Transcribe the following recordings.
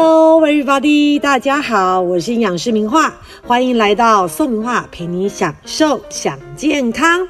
Hello, everybody！大家好，我是营养师明画，欢迎来到宋明画陪你享受享健康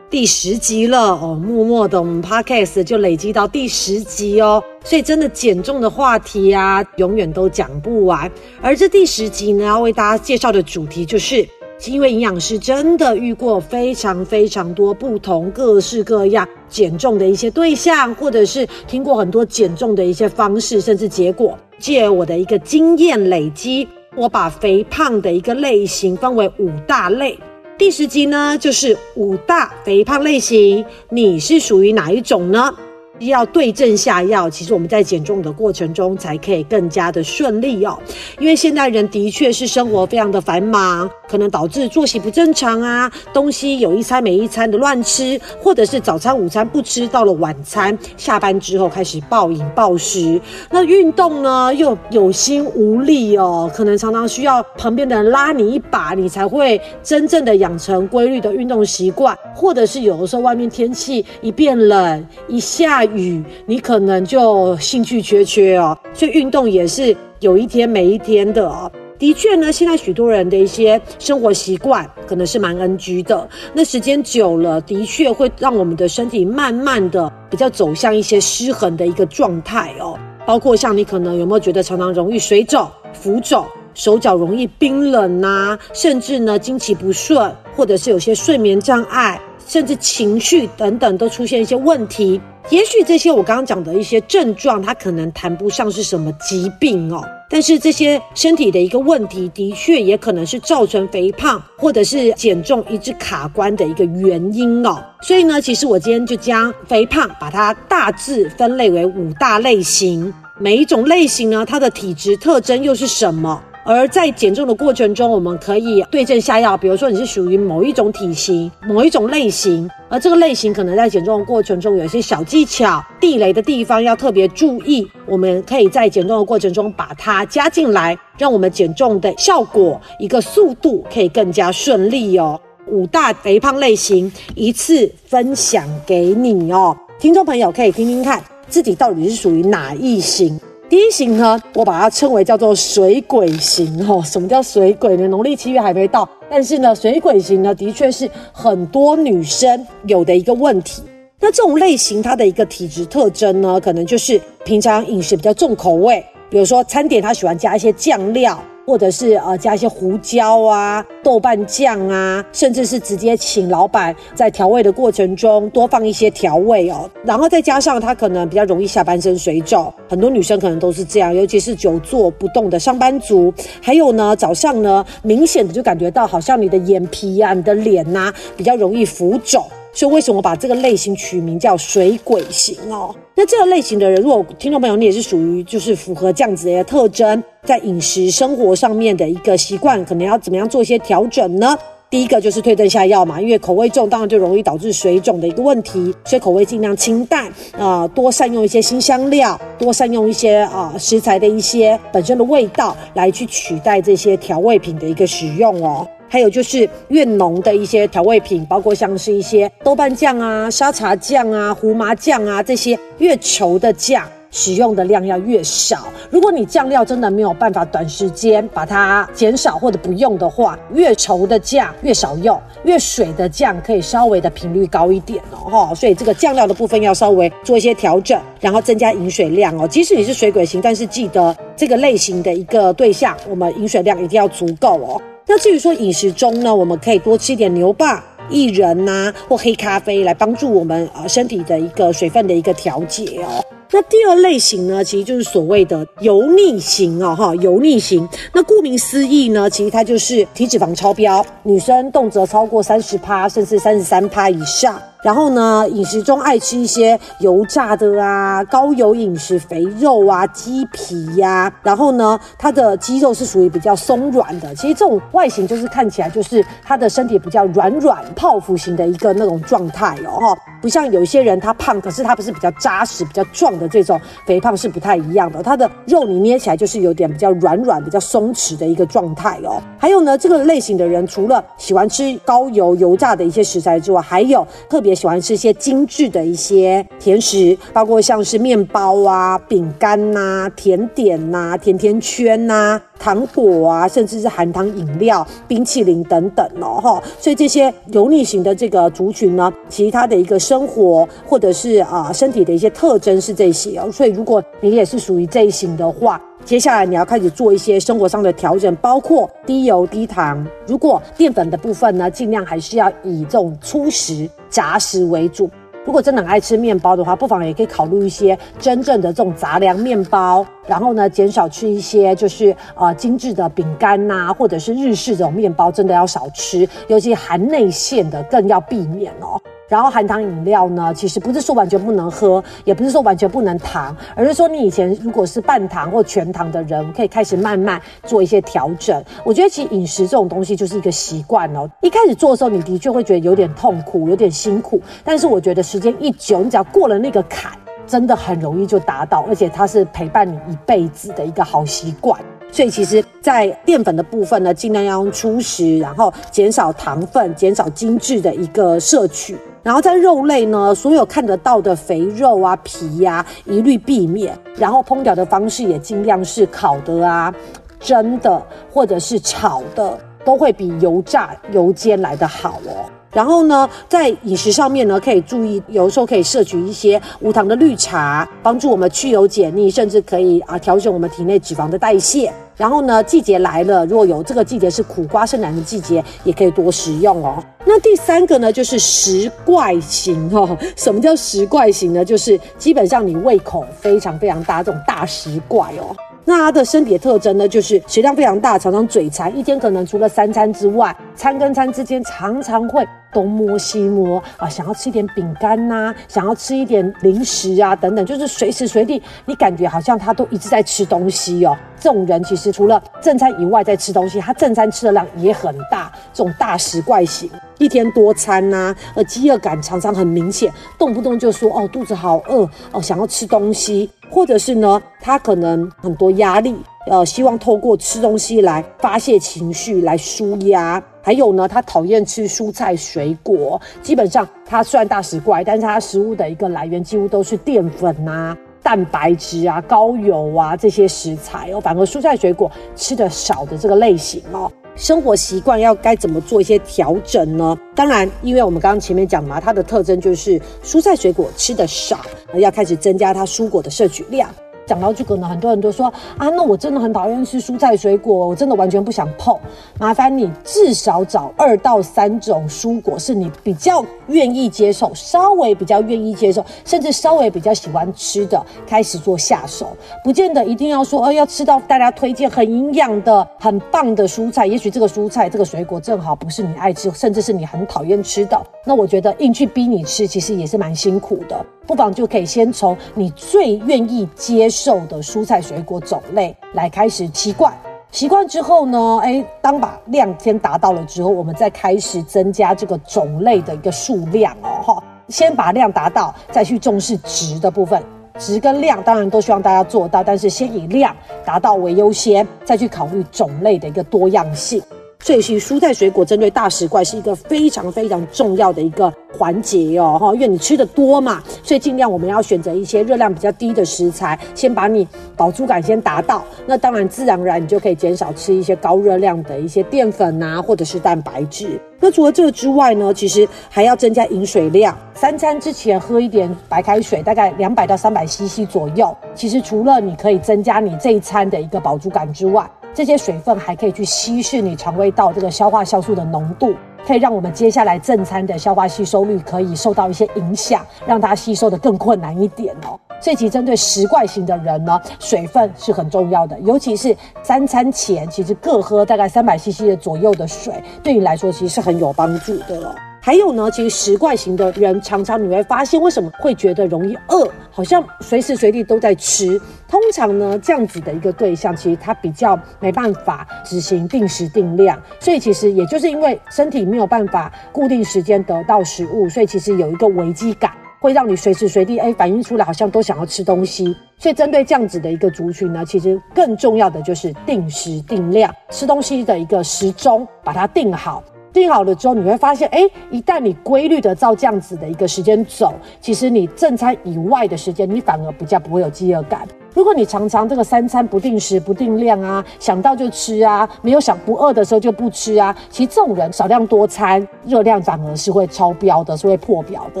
第十集了哦。默默的，我们 Podcast 就累积到第十集哦，所以真的减重的话题啊，永远都讲不完。而这第十集呢，要为大家介绍的主题就是。因为营养师真的遇过非常非常多不同、各式各样减重的一些对象，或者是听过很多减重的一些方式，甚至结果。借我的一个经验累积，我把肥胖的一个类型分为五大类。第十集呢，就是五大肥胖类型，你是属于哪一种呢？要对症下药，其实我们在减重的过程中才可以更加的顺利哦。因为现代人的确是生活非常的繁忙，可能导致作息不正常啊，东西有一餐没一餐的乱吃，或者是早餐午餐不吃，到了晚餐下班之后开始暴饮暴食。那运动呢又有心无力哦，可能常常需要旁边的人拉你一把，你才会真正的养成规律的运动习惯。或者是有的时候外面天气一变冷一下。雨，你可能就兴趣缺缺哦，所以运动也是有一天没一天的哦。的确呢，现在许多人的一些生活习惯可能是蛮 NG 的，那时间久了，的确会让我们的身体慢慢的比较走向一些失衡的一个状态哦。包括像你可能有没有觉得常常容易水肿、浮肿，手脚容易冰冷呐，甚至呢经期不顺，或者是有些睡眠障碍，甚至情绪等等都出现一些问题。也许这些我刚刚讲的一些症状，它可能谈不上是什么疾病哦，但是这些身体的一个问题，的确也可能是造成肥胖或者是减重一直卡关的一个原因哦。所以呢，其实我今天就将肥胖把它大致分类为五大类型，每一种类型呢，它的体质特征又是什么？而在减重的过程中，我们可以对症下药。比如说，你是属于某一种体型、某一种类型，而这个类型可能在减重的过程中有一些小技巧、地雷的地方要特别注意。我们可以在减重的过程中把它加进来，让我们减重的效果一个速度可以更加顺利哦。五大肥胖类型一次分享给你哦，听众朋友可以听听看自己到底是属于哪一型。第一型呢，我把它称为叫做水鬼型哦。什么叫水鬼呢？农历七月还没到，但是呢，水鬼型呢，的确是很多女生有的一个问题。那这种类型它的一个体质特征呢，可能就是平常饮食比较重口味，比如说餐点它喜欢加一些酱料。或者是呃加一些胡椒啊、豆瓣酱啊，甚至是直接请老板在调味的过程中多放一些调味哦，然后再加上他可能比较容易下半身水肿，很多女生可能都是这样，尤其是久坐不动的上班族。还有呢，早上呢明显的就感觉到好像你的眼皮啊、你的脸呐比较容易浮肿。所以为什么把这个类型取名叫水鬼型哦？那这个类型的人，如果听众朋友你也是属于就是符合这样子的特征，在饮食生活上面的一个习惯，可能要怎么样做一些调整呢？第一个就是退症下药嘛，因为口味重，当然就容易导致水肿的一个问题，所以口味尽量清淡啊，多善用一些新香料，多善用一些啊食材的一些本身的味道来去取代这些调味品的一个使用哦。还有就是越浓的一些调味品，包括像是一些豆瓣酱啊、沙茶酱啊、胡麻酱啊这些越稠的酱，使用的量要越少。如果你酱料真的没有办法短时间把它减少或者不用的话，越稠的酱越少用，越水的酱可以稍微的频率高一点哦，哈。所以这个酱料的部分要稍微做一些调整，然后增加饮水量哦。即使你是水鬼型，但是记得这个类型的一个对象，我们饮水量一定要足够哦。那至于说饮食中呢，我们可以多吃一点牛蒡、薏仁呐，或黑咖啡，来帮助我们呃身体的一个水分的一个调节哦。那第二类型呢，其实就是所谓的油腻型哦，哈，油腻型。那顾名思义呢，其实它就是体脂肪超标，女生动辄超过三十趴，甚至三十三趴以上。然后呢，饮食中爱吃一些油炸的啊，高油饮食、肥肉啊、鸡皮呀。然后呢，它的肌肉是属于比较松软的。其实这种外形就是看起来就是它的身体比较软软、泡芙型的一个那种状态哦，哈。不像有些人他胖，可是他不是比较扎实、比较壮的这种肥胖是不太一样的，他的肉你捏起来就是有点比较软软、比较松弛的一个状态哦。还有呢，这个类型的人除了喜欢吃高油油炸的一些食材之外，还有特别喜欢吃一些精致的一些甜食，包括像是面包啊、饼干呐、甜点呐、甜甜圈呐。糖果啊，甚至是含糖饮料、冰淇淋等等哦，哈，所以这些油腻型的这个族群呢，其他的一个生活或者是啊身体的一些特征是这些哦，所以如果你也是属于这一型的话，接下来你要开始做一些生活上的调整，包括低油低糖。如果淀粉的部分呢，尽量还是要以这种粗食、杂食为主。如果真的很爱吃面包的话，不妨也可以考虑一些真正的这种杂粮面包，然后呢，减少吃一些就是呃精致的饼干呐，或者是日式这种面包，真的要少吃，尤其含内馅的更要避免哦。然后含糖饮料呢，其实不是说完全不能喝，也不是说完全不能糖，而是说你以前如果是半糖或全糖的人，可以开始慢慢做一些调整。我觉得其实饮食这种东西就是一个习惯哦。一开始做的时候，你的确会觉得有点痛苦，有点辛苦，但是我觉得时间一久，你只要过了那个坎，真的很容易就达到，而且它是陪伴你一辈子的一个好习惯。所以其实，在淀粉的部分呢，尽量要用粗食，然后减少糖分，减少精致的一个摄取。然后在肉类呢，所有看得到的肥肉啊、皮呀，一律避免。然后烹调的方式也尽量是烤的啊、蒸的，或者是炒的，都会比油炸、油煎来的好哦。然后呢，在饮食上面呢，可以注意，有时候可以摄取一些无糖的绿茶，帮助我们去油解腻，甚至可以啊调整我们体内脂肪的代谢。然后呢，季节来了，如果有这个季节是苦瓜生长的季节，也可以多食用哦。那第三个呢，就是食怪型哦。什么叫食怪型呢？就是基本上你胃口非常非常大，这种大食怪哦。那它的身体特征呢，就是食量非常大，常常嘴馋，一天可能除了三餐之外，餐跟餐之间常常会。东摸西摸啊，想要吃一点饼干呐，想要吃一点零食啊，等等，就是随时随地，你感觉好像他都一直在吃东西哦。这种人其实除了正餐以外在吃东西，他正餐吃的量也很大，这种大食怪型，一天多餐呐，呃，饥饿感常常很明显，动不动就说哦肚子好饿哦，想要吃东西，或者是呢，他可能很多压力，呃，希望透过吃东西来发泄情绪，来舒压。还有呢，他讨厌吃蔬菜水果，基本上他虽然大食怪，但是他食物的一个来源几乎都是淀粉呐、蛋白质啊、高油啊这些食材哦。反而蔬菜水果吃的少的这个类型哦，生活习惯要该怎么做一些调整呢？当然，因为我们刚刚前面讲嘛，它的特征就是蔬菜水果吃的少，要开始增加它蔬果的摄取量。讲到这个呢，很多人都说啊，那我真的很讨厌吃蔬菜水果，我真的完全不想碰。麻烦你至少找二到三种蔬果是你比较愿意接受，稍微比较愿意接受，甚至稍微比较喜欢吃的，开始做下手。不见得一定要说，哦，要吃到大家推荐很营养的、很棒的蔬菜。也许这个蔬菜、这个水果正好不是你爱吃，甚至是你很讨厌吃的。那我觉得硬去逼你吃，其实也是蛮辛苦的。不妨就可以先从你最愿意接受的蔬菜水果种类来开始习惯，习惯之后呢，哎，当把量先达到了之后，我们再开始增加这个种类的一个数量哦，哈，先把量达到，再去重视值的部分，值跟量当然都希望大家做到，但是先以量达到为优先，再去考虑种类的一个多样性。所以，其实蔬菜水果针对大食怪是一个非常非常重要的一个环节哦，哈，因为你吃的多嘛，所以尽量我们要选择一些热量比较低的食材，先把你饱足感先达到。那当然，自然而然你就可以减少吃一些高热量的一些淀粉呐，或者是蛋白质。那除了这个之外呢，其实还要增加饮水量，三餐之前喝一点白开水，大概两百到三百 CC 左右。其实除了你可以增加你这一餐的一个饱足感之外，这些水分还可以去稀释你肠胃道这个消化酵素的浓度，可以让我们接下来正餐的消化吸收率可以受到一些影响，让它吸收的更困难一点哦。这集针对食怪型的人呢，水分是很重要的，尤其是三餐前，其实各喝大概三百 CC 的左右的水，对你来说其实是很有帮助的了。还有呢，其实食怪型的人常常你会发现，为什么会觉得容易饿？好像随时随地都在吃。通常呢，这样子的一个对象，其实他比较没办法执行定时定量，所以其实也就是因为身体没有办法固定时间得到食物，所以其实有一个危机感。会让你随时随地哎反映出来，好像都想要吃东西。所以针对这样子的一个族群呢，其实更重要的就是定时定量吃东西的一个时钟，把它定好。定好了之后，你会发现，哎，一旦你规律的照这样子的一个时间走，其实你正餐以外的时间，你反而比较不会有饥饿感。如果你常常这个三餐不定时、不定量啊，想到就吃啊，没有想不饿的时候就不吃啊，其实这种人少量多餐，热量反而是会超标的，是会破表的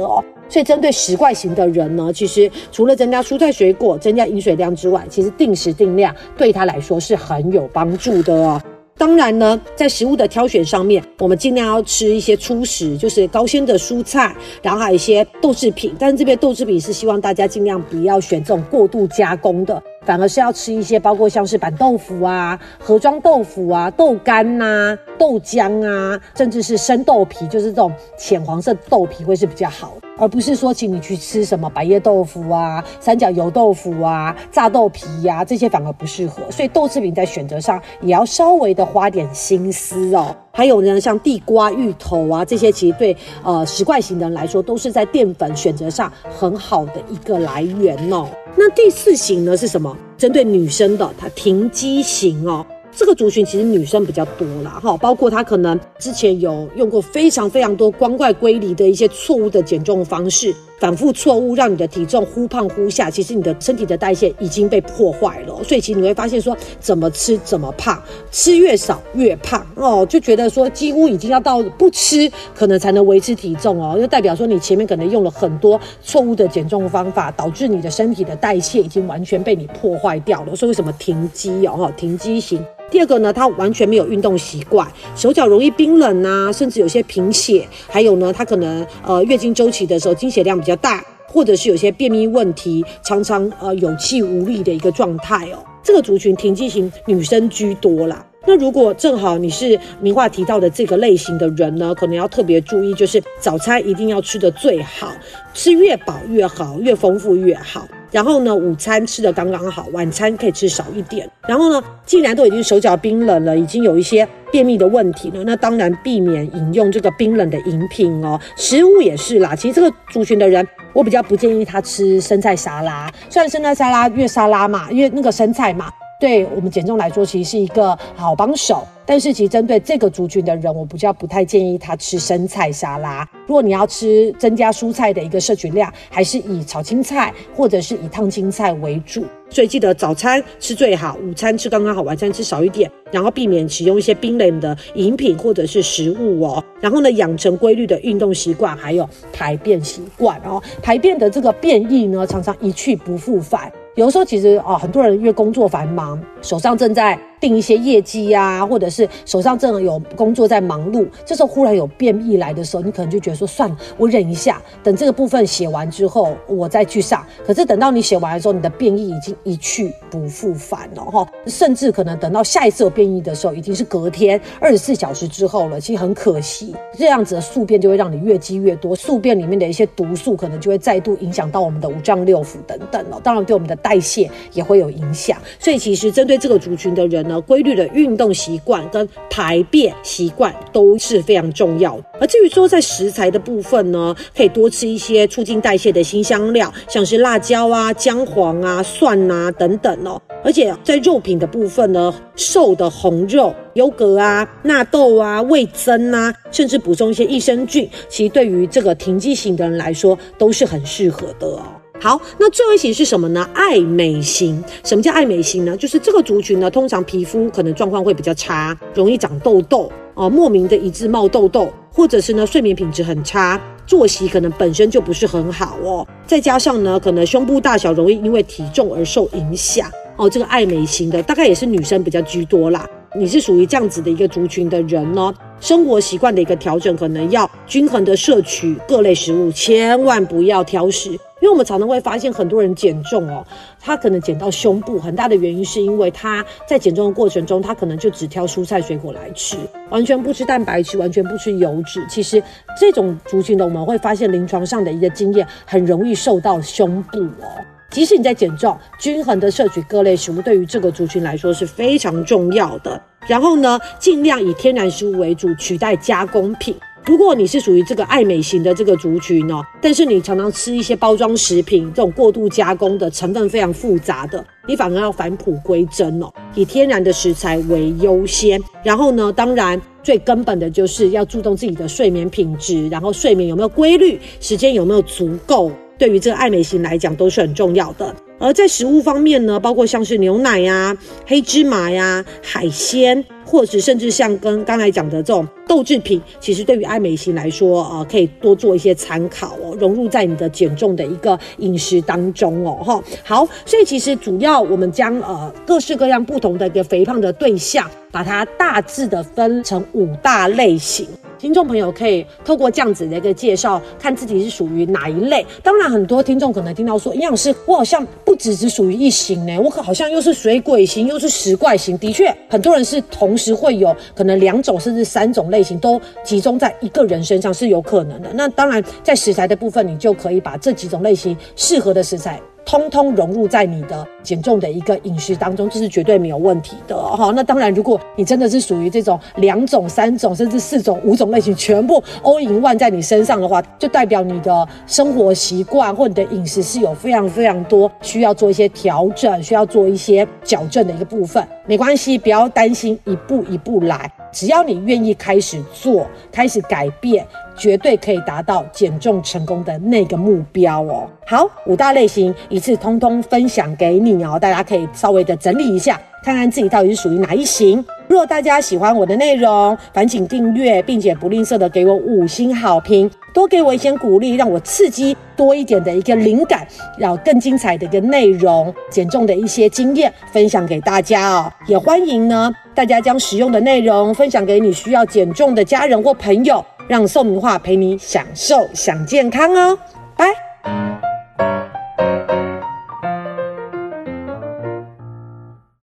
哦。所以针对食怪型的人呢，其实除了增加蔬菜水果、增加饮水量之外，其实定时定量对他来说是很有帮助的哦。当然呢，在食物的挑选上面，我们尽量要吃一些粗食，就是高纤的蔬菜，然后还有一些豆制品。但是这边豆制品是希望大家尽量不要选这种过度加工的。反而是要吃一些，包括像是板豆腐啊、盒装豆腐啊、豆干呐、豆浆啊，甚至是生豆皮，就是这种浅黄色豆皮会是比较好，而不是说请你去吃什么百叶豆腐啊、三角油豆腐啊、炸豆皮呀，这些反而不适合。所以豆制品在选择上也要稍微的花点心思哦。还有呢，像地瓜、芋头啊，这些其实对呃食怪型的人来说，都是在淀粉选择上很好的一个来源哦。那第四型呢是什么？针对女生的，它停机型哦。这个族群其实女生比较多啦，哈，包括她可能之前有用过非常非常多光怪归离的一些错误的减重方式。反复错误让你的体重忽胖忽下，其实你的身体的代谢已经被破坏了，所以其实你会发现说怎么吃怎么胖，吃越少越胖哦，就觉得说几乎已经要到不吃可能才能维持体重哦，就代表说你前面可能用了很多错误的减重方法，导致你的身体的代谢已经完全被你破坏掉了。所以为什么停机哦？停机型。第二个呢，他完全没有运动习惯，手脚容易冰冷啊，甚至有些贫血，还有呢，他可能呃月经周期的时候经血量比较大，或者是有些便秘问题，常常呃有气无力的一个状态哦。这个族群停机型女生居多啦。那如果正好你是名画提到的这个类型的人呢，可能要特别注意，就是早餐一定要吃的最好，吃越饱越好，越丰富越好。然后呢，午餐吃的刚刚好，晚餐可以吃少一点。然后呢，既然都已经手脚冰冷了，已经有一些便秘的问题了，那当然避免饮用这个冰冷的饮品哦。食物也是啦，其实这个族群的人，我比较不建议他吃生菜沙拉。虽然生菜沙拉越沙拉嘛，因为那个生菜嘛。对我们减重来说，其实是一个好帮手。但是，其实针对这个族群的人，我比较不太建议他吃生菜沙拉。如果你要吃增加蔬菜的一个摄取量，还是以炒青菜或者是以烫青菜为主。所以记得早餐吃最好，午餐吃刚刚好，晚餐吃少一点，然后避免使用一些冰冷的饮品或者是食物哦。然后呢，养成规律的运动习惯，还有排便习惯哦。排便的这个便意呢，常常一去不复返。有时候，其实啊，很多人因为工作繁忙，手上正在。定一些业绩呀，或者是手上正有工作在忙碌，这时候忽然有变异来的时候，你可能就觉得说算了，我忍一下，等这个部分写完之后，我再去上。可是等到你写完的时候，你的变异已经一去不复返了哈，甚至可能等到下一次有变异的时候，已经是隔天二十四小时之后了。其实很可惜，这样子的宿便就会让你越积越多，宿便里面的一些毒素可能就会再度影响到我们的五脏六腑等等了。当然对我们的代谢也会有影响。所以其实针对这个族群的人。规律的运动习惯跟排便习惯都是非常重要的。而至于说在食材的部分呢，可以多吃一些促进代谢的新香料，像是辣椒啊、姜黄啊、蒜啊等等哦。而且在肉品的部分呢，瘦的红肉、优格啊、纳豆啊、味增啊，甚至补充一些益生菌，其实对于这个停机型的人来说都是很适合的哦。好，那最后一型是什么呢？爱美型。什么叫爱美型呢？就是这个族群呢，通常皮肤可能状况会比较差，容易长痘痘哦，莫名的一直冒痘痘，或者是呢睡眠品质很差，作息可能本身就不是很好哦，再加上呢，可能胸部大小容易因为体重而受影响哦。这个爱美型的大概也是女生比较居多啦。你是属于这样子的一个族群的人呢？生活习惯的一个调整，可能要均衡的摄取各类食物，千万不要挑食。因为我们常常会发现，很多人减重哦，他可能减到胸部，很大的原因是因为他在减重的过程中，他可能就只挑蔬菜水果来吃，完全不吃蛋白质，完全不吃油脂。其实这种族群的，我们会发现临床上的一个经验，很容易受到胸部哦。即使你在减重，均衡的摄取各类食物，对于这个族群来说是非常重要的。然后呢，尽量以天然食物为主，取代加工品。如果你是属于这个爱美型的这个族群哦，但是你常常吃一些包装食品，这种过度加工的成分非常复杂的，你反而要返璞归真哦，以天然的食材为优先。然后呢，当然最根本的就是要注重自己的睡眠品质，然后睡眠有没有规律，时间有没有足够，对于这个爱美型来讲都是很重要的。而在食物方面呢，包括像是牛奶呀、黑芝麻呀、海鲜，或者甚至像跟刚才讲的这种豆制品，其实对于爱美型来说，呃，可以多做一些参考哦，融入在你的减重的一个饮食当中哦，哈。好，所以其实主要我们将呃各式各样不同的一个肥胖的对象，把它大致的分成五大类型。听众朋友可以透过这样子的一个介绍，看自己是属于哪一类。当然，很多听众可能听到说，营养师，我好像不只只属于一型呢，我可好像又是水鬼型，又是食怪型。的确，很多人是同时会有可能两种甚至三种类型都集中在一个人身上是有可能的。那当然，在食材的部分，你就可以把这几种类型适合的食材。通通融入在你的减重的一个饮食当中，这是绝对没有问题的哈。那当然，如果你真的是属于这种两种、三种，甚至四种、五种类型全部 all in one 在你身上的话，就代表你的生活习惯或你的饮食是有非常非常多需要做一些调整、需要做一些矫正的一个部分。没关系，不要担心，一步一步来。只要你愿意开始做，开始改变，绝对可以达到减重成功的那个目标哦。好，五大类型一次通通分享给你哦，大家可以稍微的整理一下，看看自己到底是属于哪一型。如果大家喜欢我的内容，烦请订阅，并且不吝啬的给我五星好评，多给我一些鼓励，让我刺激多一点的一个灵感，要更精彩的一个内容，减重的一些经验分享给大家哦。也欢迎呢，大家将实用的内容分享给你需要减重的家人或朋友，让宋明化陪你享受享健康哦。拜。